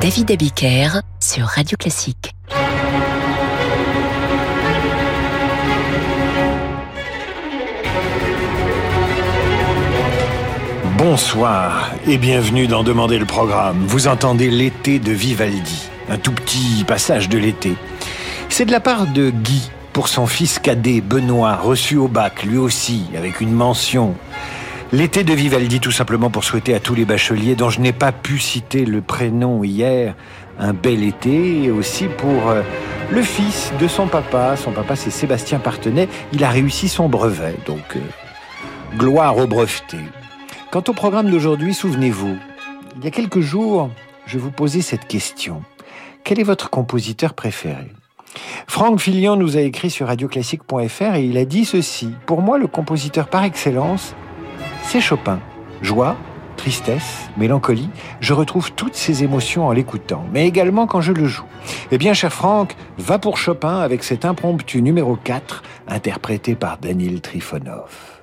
David Abiker sur Radio Classique. Bonsoir et bienvenue dans Demander le programme. Vous entendez l'été de Vivaldi, un tout petit passage de l'été. C'est de la part de Guy pour son fils cadet Benoît, reçu au bac lui aussi avec une mention. L'été de Vivaldi tout simplement pour souhaiter à tous les bacheliers dont je n'ai pas pu citer le prénom hier un bel été et aussi pour euh, le fils de son papa. Son papa c'est Sébastien Partenay. Il a réussi son brevet donc euh, gloire au breveté. Quant au programme d'aujourd'hui, souvenez-vous, il y a quelques jours, je vous posais cette question. Quel est votre compositeur préféré? Franck Filion nous a écrit sur radioclassique.fr et il a dit ceci. Pour moi, le compositeur par excellence, c'est Chopin. Joie, tristesse, mélancolie, je retrouve toutes ces émotions en l'écoutant, mais également quand je le joue. Eh bien, cher Franck, va pour Chopin avec cet impromptu numéro 4, interprété par Daniel Trifonov.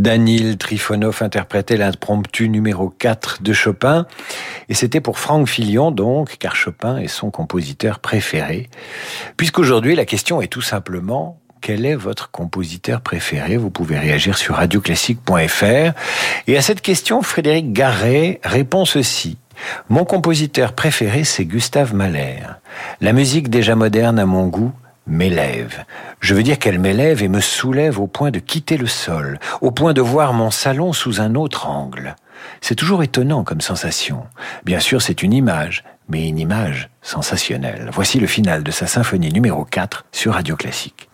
Danil Trifonov interprétait l'impromptu numéro 4 de Chopin. Et c'était pour Franck Filion, donc, car Chopin est son compositeur préféré. Puisqu'aujourd'hui, la question est tout simplement, quel est votre compositeur préféré? Vous pouvez réagir sur radioclassique.fr. Et à cette question, Frédéric Garret répond ceci. Mon compositeur préféré, c'est Gustave Mahler. La musique déjà moderne à mon goût m'élève. Je veux dire qu'elle m'élève et me soulève au point de quitter le sol, au point de voir mon salon sous un autre angle. C'est toujours étonnant comme sensation. Bien sûr, c'est une image, mais une image sensationnelle. Voici le final de sa symphonie numéro 4 sur Radio Classique.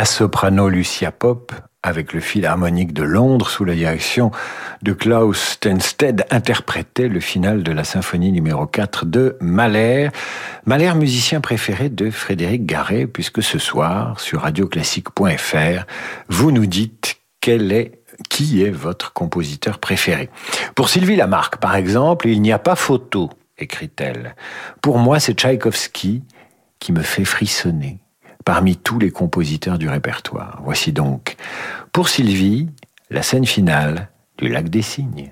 La soprano Lucia Pop, avec le Philharmonique de Londres sous la direction de Klaus Stenstedt, interprétait le final de la symphonie numéro 4 de Mahler. Mahler, musicien préféré de Frédéric Garret, puisque ce soir, sur radioclassique.fr, vous nous dites quel est qui est votre compositeur préféré. Pour Sylvie Lamarck, par exemple, il n'y a pas photo, écrit-elle. Pour moi, c'est Tchaïkovski qui me fait frissonner parmi tous les compositeurs du répertoire. Voici donc, pour Sylvie, la scène finale du lac des Cygnes.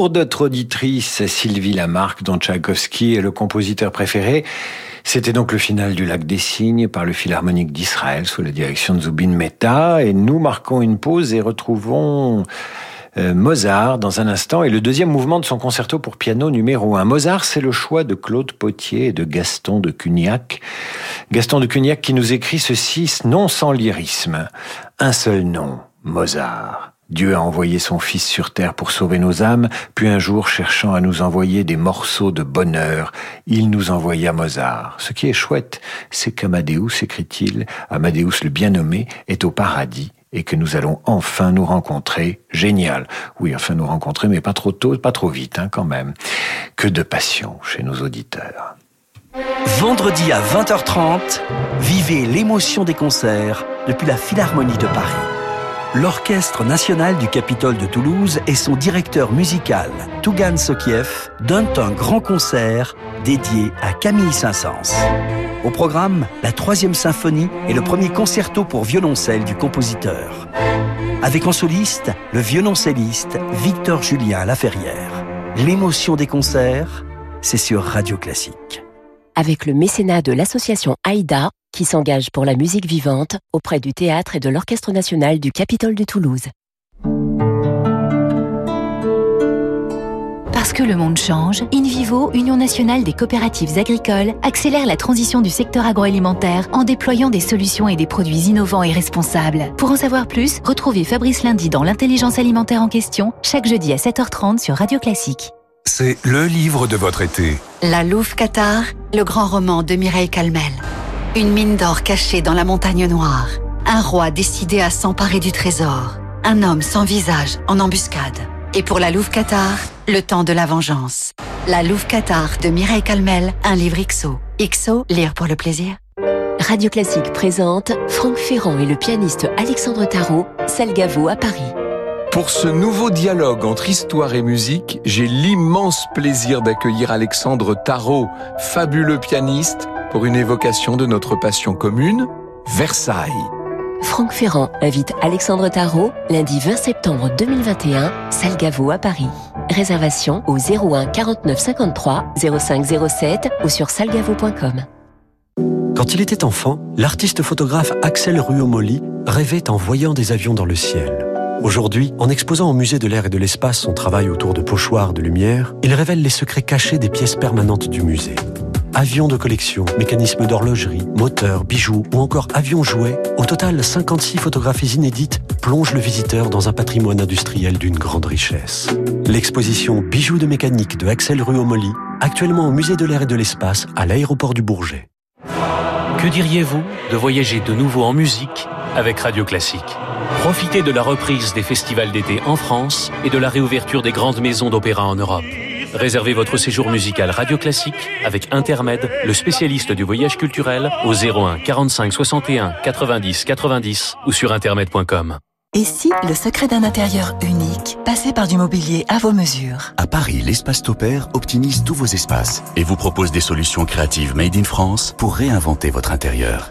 Pour notre auditrice Sylvie Lamarck, dont Tchaïkovski est le compositeur préféré, C'était donc le final du Lac des Cygnes par le Philharmonique d'Israël sous la direction de Zubin Mehta et nous marquons une pause et retrouvons euh, Mozart dans un instant et le deuxième mouvement de son concerto pour piano numéro 1. Mozart, c'est le choix de Claude Potier et de Gaston de Cugnac. Gaston de Cugnac qui nous écrit ceci, non sans lyrisme. Un seul nom, Mozart. Dieu a envoyé son Fils sur terre pour sauver nos âmes, puis un jour, cherchant à nous envoyer des morceaux de bonheur, il nous envoya Mozart. Ce qui est chouette, c'est qu'Amadeus, écrit-il, Amadeus le bien nommé, est au paradis et que nous allons enfin nous rencontrer. Génial. Oui, enfin nous rencontrer, mais pas trop tôt, pas trop vite hein, quand même. Que de passion chez nos auditeurs. Vendredi à 20h30, vivez l'émotion des concerts depuis la Philharmonie de Paris. L'Orchestre national du Capitole de Toulouse et son directeur musical, Tougan Sokiev, donnent un grand concert dédié à Camille Saint-Saëns. Au programme, la troisième symphonie et le premier concerto pour violoncelle du compositeur. Avec en soliste, le violoncelliste Victor Julien Laferrière. L'émotion des concerts, c'est sur Radio Classique. Avec le mécénat de l'association AIDA, qui s'engage pour la musique vivante auprès du théâtre et de l'Orchestre national du Capitole de Toulouse. Parce que le monde change, InVivo, Union nationale des coopératives agricoles, accélère la transition du secteur agroalimentaire en déployant des solutions et des produits innovants et responsables. Pour en savoir plus, retrouvez Fabrice Lundi dans l'intelligence alimentaire en question, chaque jeudi à 7h30 sur Radio Classique. C'est le livre de votre été. La Louve Qatar, le grand roman de Mireille Calmel. Une mine d'or cachée dans la montagne noire. Un roi décidé à s'emparer du trésor. Un homme sans visage en embuscade. Et pour la Louve Qatar, le temps de la vengeance. La Louve Qatar de Mireille Calmel, un livre XO. XO, lire pour le plaisir. Radio Classique présente Franck Ferrand et le pianiste Alexandre Tarot, Salgavo à Paris. Pour ce nouveau dialogue entre histoire et musique, j'ai l'immense plaisir d'accueillir Alexandre Tarot, fabuleux pianiste, pour une évocation de notre passion commune, Versailles. Franck Ferrand invite Alexandre Tarot lundi 20 septembre 2021, Salgavo à Paris. Réservation au 01 49 53 05 07 ou sur salgavo.com. Quand il était enfant, l'artiste photographe Axel Ruomoli rêvait en voyant des avions dans le ciel. Aujourd'hui, en exposant au musée de l'air et de l'espace son travail autour de pochoirs de lumière, il révèle les secrets cachés des pièces permanentes du musée. Avions de collection, mécanismes d'horlogerie, moteurs, bijoux ou encore avions jouets, au total 56 photographies inédites plongent le visiteur dans un patrimoine industriel d'une grande richesse. L'exposition Bijoux de mécanique de Axel Ruomoli, actuellement au musée de l'air et de l'espace à l'aéroport du Bourget. Que diriez-vous de voyager de nouveau en musique avec Radio Classique? Profitez de la reprise des festivals d'été en France et de la réouverture des grandes maisons d'opéra en Europe. Réservez votre séjour musical Radio Classique avec Intermed, le spécialiste du voyage culturel, au 01 45 61 90 90 ou sur intermed.com. Et si le secret d'un intérieur unique passait par du mobilier à vos mesures? À Paris, l'espace Topair optimise tous vos espaces et vous propose des solutions créatives made in France pour réinventer votre intérieur.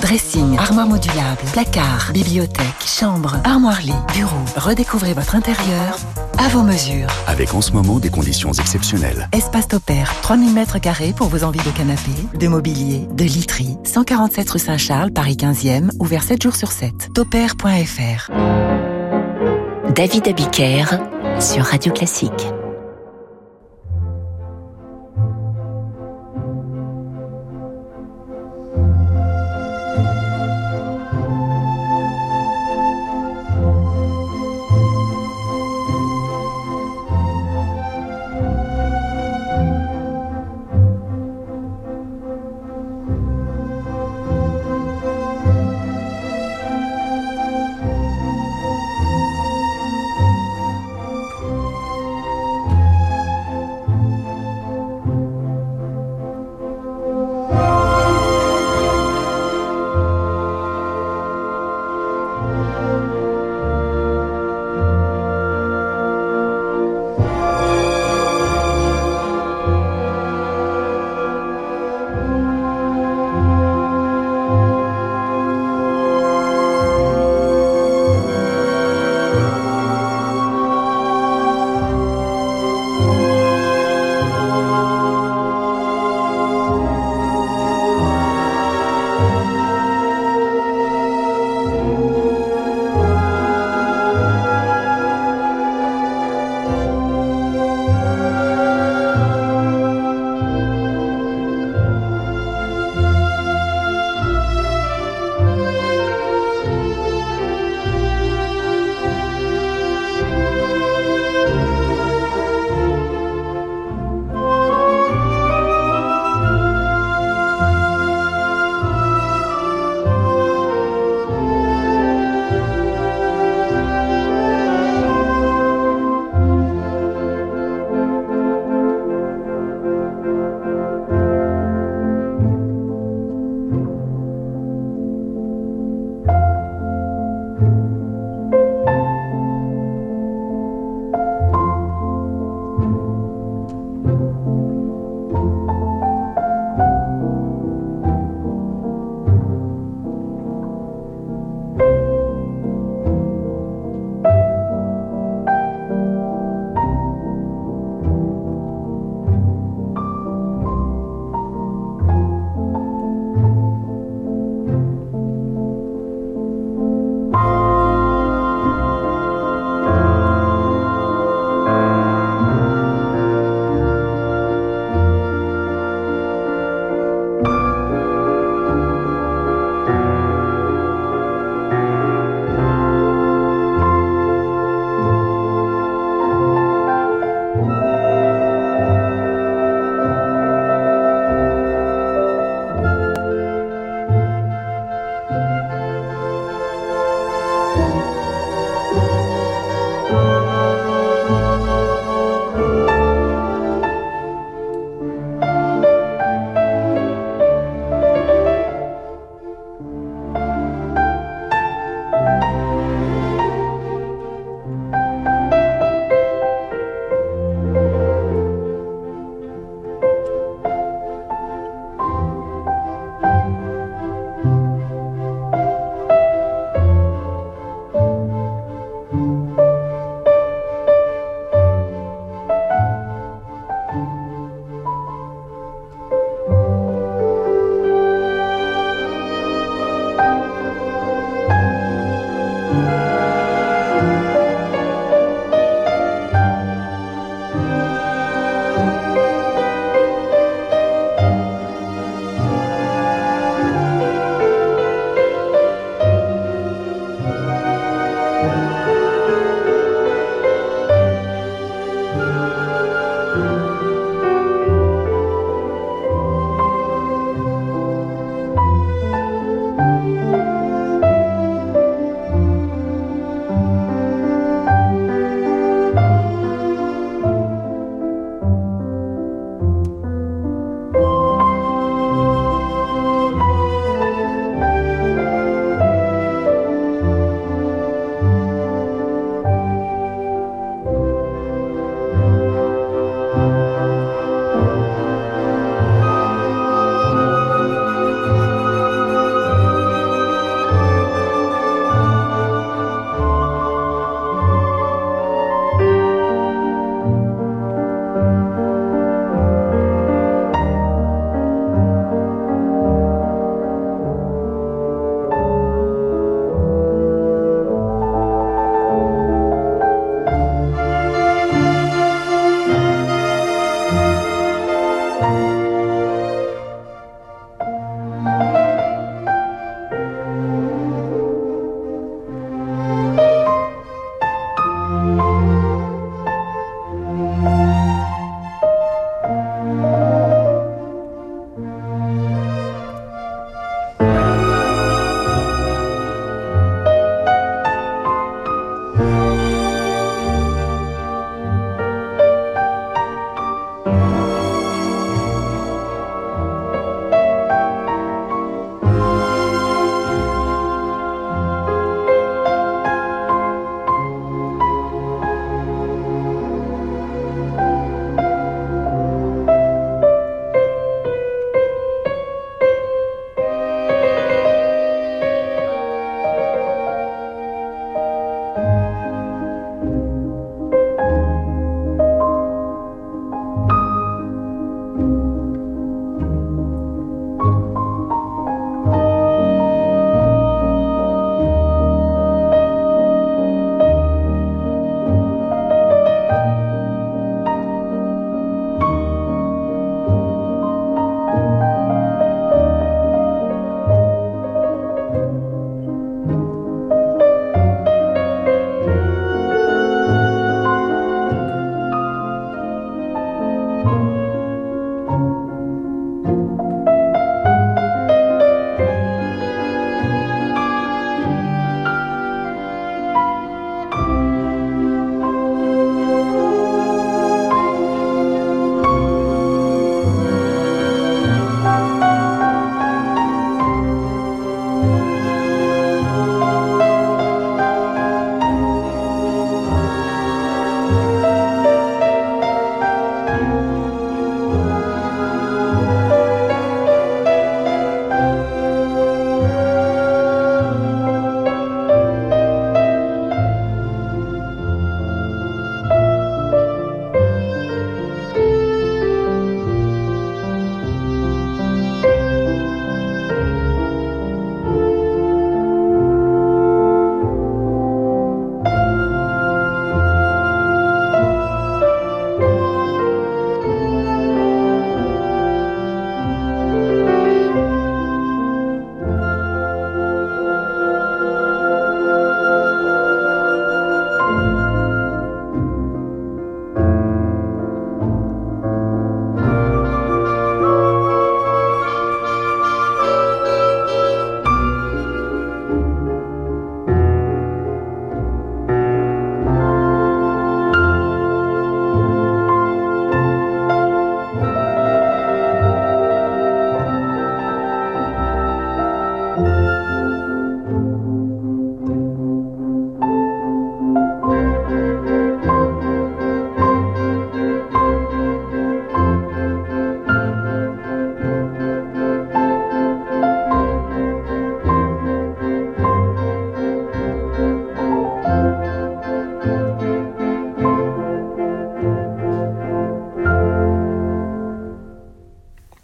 Dressing, armoire modulable, placard, bibliothèque, chambre, armoire-lit, bureau. Redécouvrez votre intérieur à vos mesures. Avec en ce moment des conditions exceptionnelles. Espace Topair, 3000 mètres carrés pour vos envies de canapé, de mobilier, de literie. 147 rue Saint-Charles, Paris 15e, ouvert 7 jours sur 7. Topair.fr David Abiker sur Radio Classique.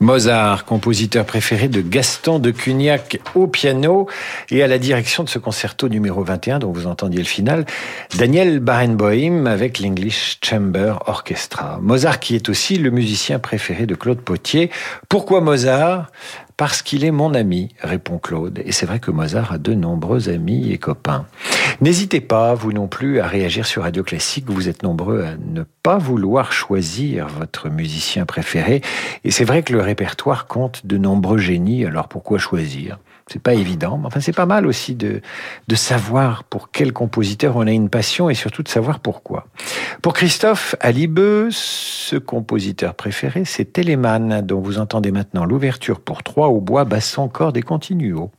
Mozart, compositeur préféré de Gaston de Cugnac au piano et à la direction de ce concerto numéro 21 dont vous entendiez le final, Daniel Barenboim avec l'English Chamber Orchestra. Mozart qui est aussi le musicien préféré de Claude Potier. Pourquoi Mozart? Parce qu'il est mon ami, répond Claude. Et c'est vrai que Mozart a de nombreux amis et copains. N'hésitez pas, vous non plus, à réagir sur Radio Classique. Vous êtes nombreux à ne pas vouloir choisir votre musicien préféré. Et c'est vrai que le répertoire compte de nombreux génies, alors pourquoi choisir? C'est pas évident, mais enfin c'est pas mal aussi de, de savoir pour quel compositeur on a une passion et surtout de savoir pourquoi. Pour Christophe Alibeux, ce compositeur préféré, c'est Telemann, dont vous entendez maintenant l'ouverture pour trois au bois, basson, cordes et continuo.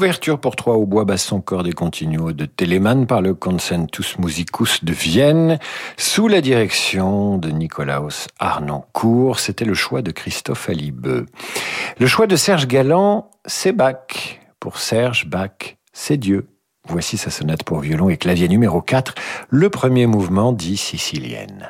L'ouverture pour trois au bois basson corde continuo de Telemann par le Consentus Musicus de Vienne sous la direction de Nicolaus Arnoncourt. C'était le choix de Christophe Alibeux. Le choix de Serge Galland, c'est Bach. Pour Serge, Bach, c'est Dieu. Voici sa sonate pour violon et clavier numéro 4, le premier mouvement dit sicilienne.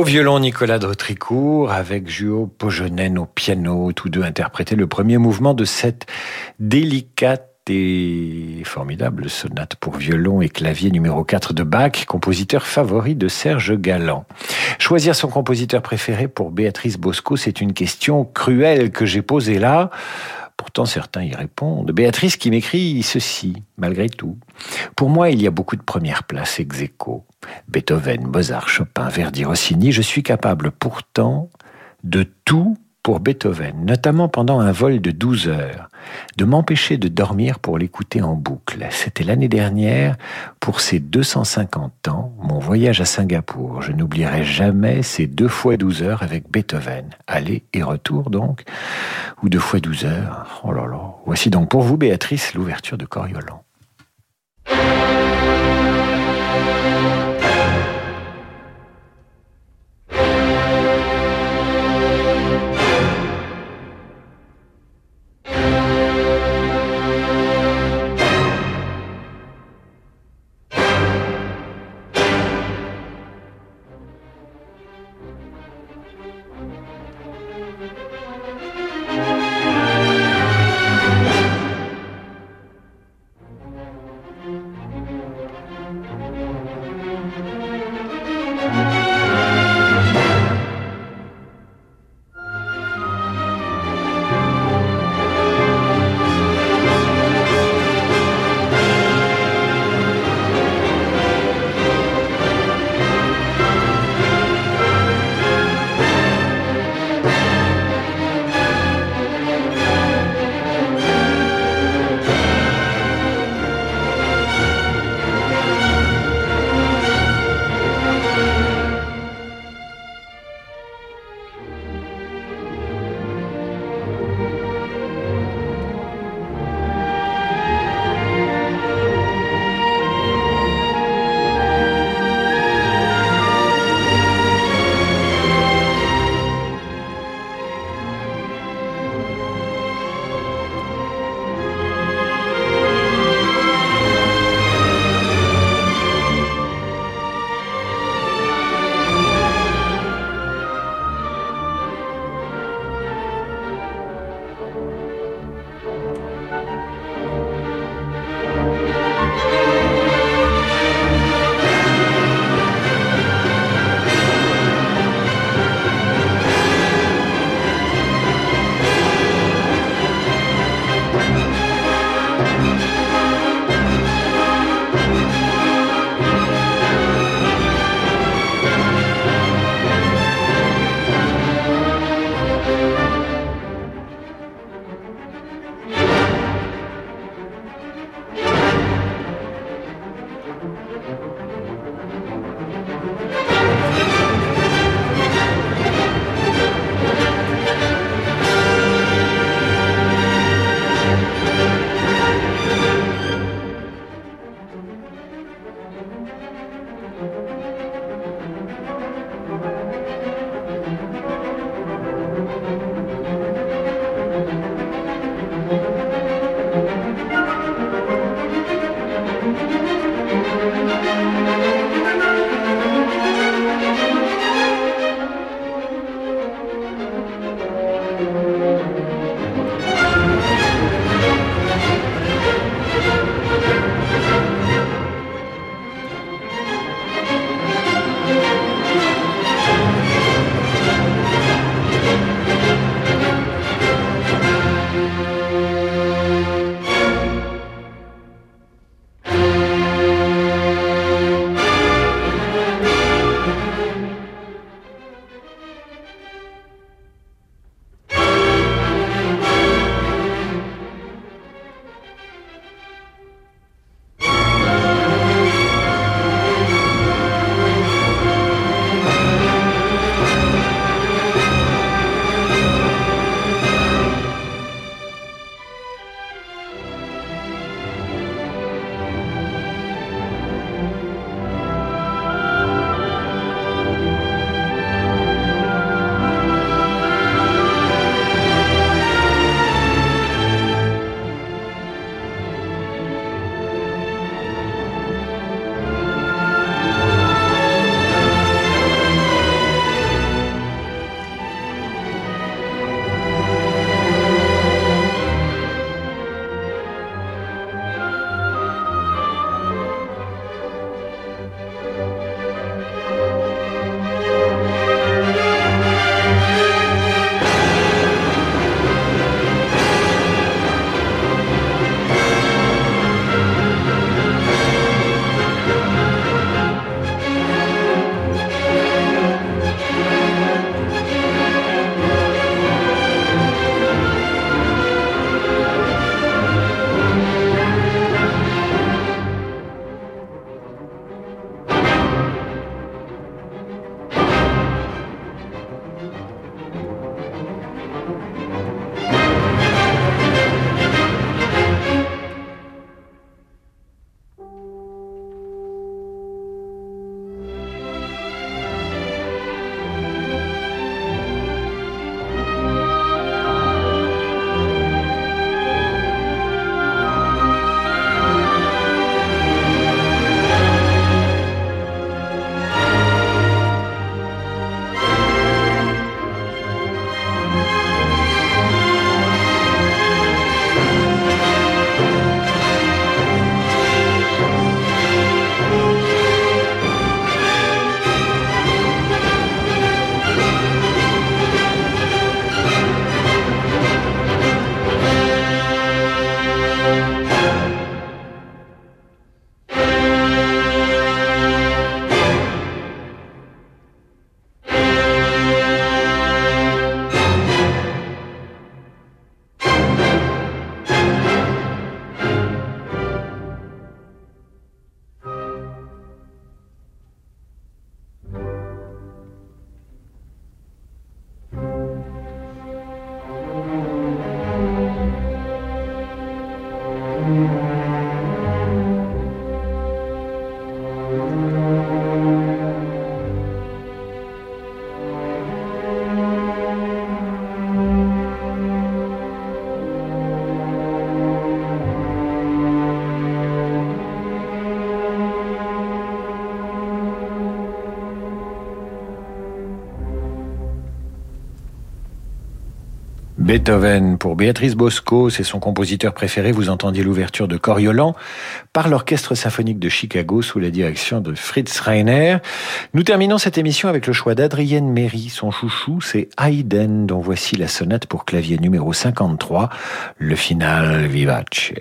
Au violon, Nicolas Dautricourt, avec Juo Pojonen au piano, tous deux interprétaient le premier mouvement de cette délicate et formidable sonate pour violon et clavier numéro 4 de Bach, compositeur favori de Serge Galland. Choisir son compositeur préféré pour Béatrice Bosco, c'est une question cruelle que j'ai posée là. Pourtant, certains y répondent. Béatrice qui m'écrit ceci, malgré tout. Pour moi, il y a beaucoup de premières places ex aequo. Beethoven, Mozart, Chopin, Verdi, Rossini. Je suis capable pourtant de tout pour Beethoven, notamment pendant un vol de 12 heures, de m'empêcher de dormir pour l'écouter en boucle. C'était l'année dernière, pour ses 250 ans, mon voyage à Singapour. Je n'oublierai jamais ces deux fois 12 heures avec Beethoven. Aller et retour donc, ou deux fois 12 heures. Oh là là. Voici donc pour vous, Béatrice, l'ouverture de Coriolan. Beethoven pour Béatrice Bosco, c'est son compositeur préféré. Vous entendiez l'ouverture de Coriolan par l'Orchestre symphonique de Chicago sous la direction de Fritz Reiner. Nous terminons cette émission avec le choix d'Adrienne Méry. Son chouchou, c'est Haydn, dont voici la sonate pour clavier numéro 53, le final vivace.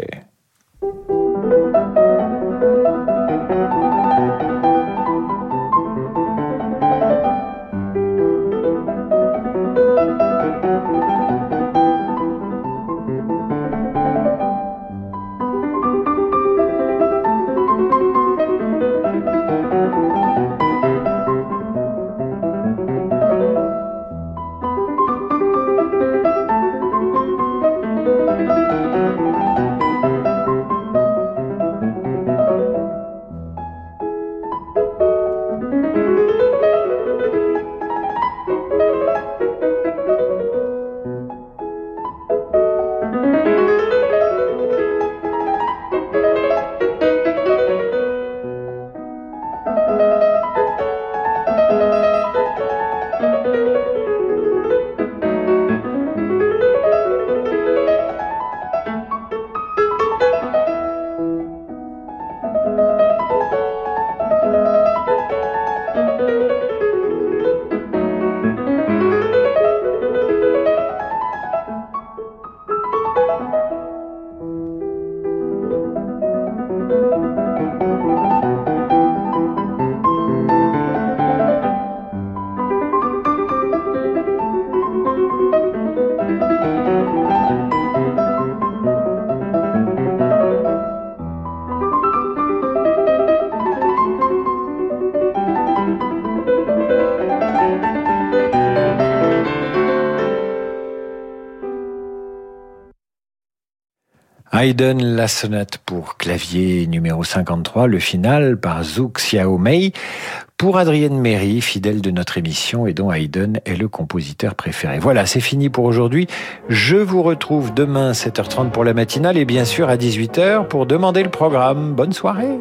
Haydn, la sonate pour clavier numéro 53, le final par Zhou Xiaomei. Pour Adrienne Méry, fidèle de notre émission et dont Haydn est le compositeur préféré. Voilà, c'est fini pour aujourd'hui. Je vous retrouve demain 7h30 pour la matinale et bien sûr à 18h pour demander le programme. Bonne soirée